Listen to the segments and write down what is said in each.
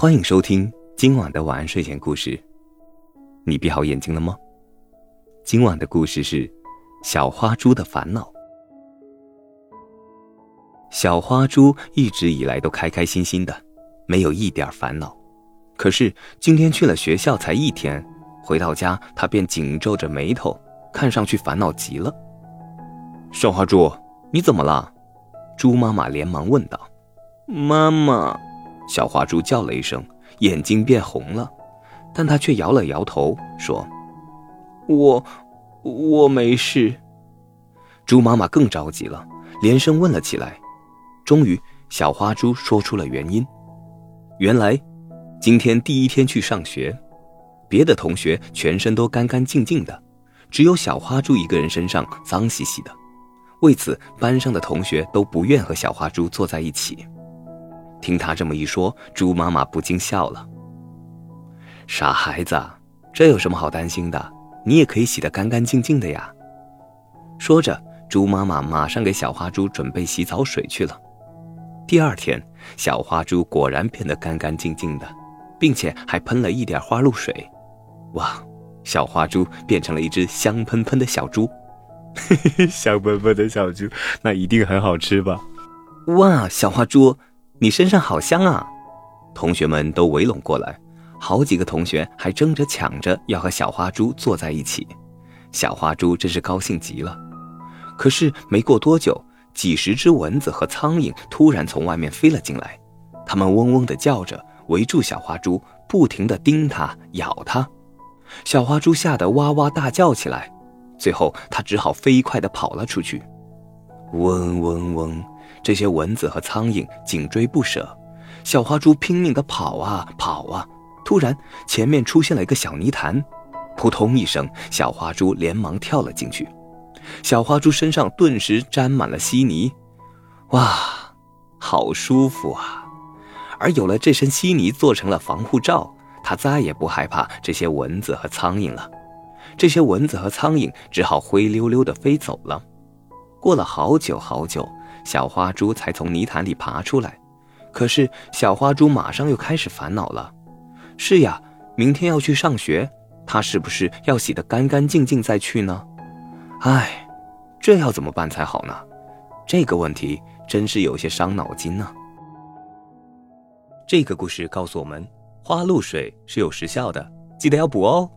欢迎收听今晚的晚安睡前故事。你闭好眼睛了吗？今晚的故事是小花猪的烦恼。小花猪一直以来都开开心心的，没有一点烦恼。可是今天去了学校才一天，回到家他便紧皱着眉头，看上去烦恼极了。小花猪，你怎么了？猪妈妈连忙问道。妈妈，小花猪叫了一声，眼睛变红了，但他却摇了摇头说：“我，我没事。”猪妈妈更着急了，连声问了起来。终于，小花猪说出了原因。原来，今天第一天去上学，别的同学全身都干干净净的，只有小花猪一个人身上脏兮兮的。为此，班上的同学都不愿和小花猪坐在一起。听他这么一说，猪妈妈不禁笑了。傻孩子，这有什么好担心的？你也可以洗得干干净净的呀。说着，猪妈妈马上给小花猪准备洗澡水去了。第二天，小花猪果然变得干干净净的，并且还喷了一点花露水。哇，小花猪变成了一只香喷喷的小猪。嘿嘿，香喷喷的小猪，那一定很好吃吧？哇，小花猪，你身上好香啊！同学们都围拢过来，好几个同学还争着抢着要和小花猪坐在一起。小花猪真是高兴极了。可是没过多久。几十只蚊子和苍蝇突然从外面飞了进来，它们嗡嗡地叫着，围住小花猪，不停地叮它、咬它。小花猪吓得哇哇大叫起来，最后它只好飞快地跑了出去。嗡嗡嗡，这些蚊子和苍蝇紧追不舍，小花猪拼命地跑啊跑啊。突然，前面出现了一个小泥潭，扑通一声，小花猪连忙跳了进去。小花猪身上顿时沾满了稀泥，哇，好舒服啊！而有了这身稀泥做成了防护罩，它再也不害怕这些蚊子和苍蝇了。这些蚊子和苍蝇只好灰溜溜地飞走了。过了好久好久，小花猪才从泥潭里爬出来。可是小花猪马上又开始烦恼了：是呀，明天要去上学，它是不是要洗得干干净净再去呢？唉，这要怎么办才好呢？这个问题真是有些伤脑筋呢。这个故事告诉我们，花露水是有时效的，记得要补哦。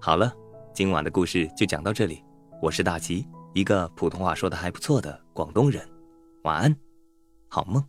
好了，今晚的故事就讲到这里。我是大吉，一个普通话说的还不错的广东人。晚安，好梦。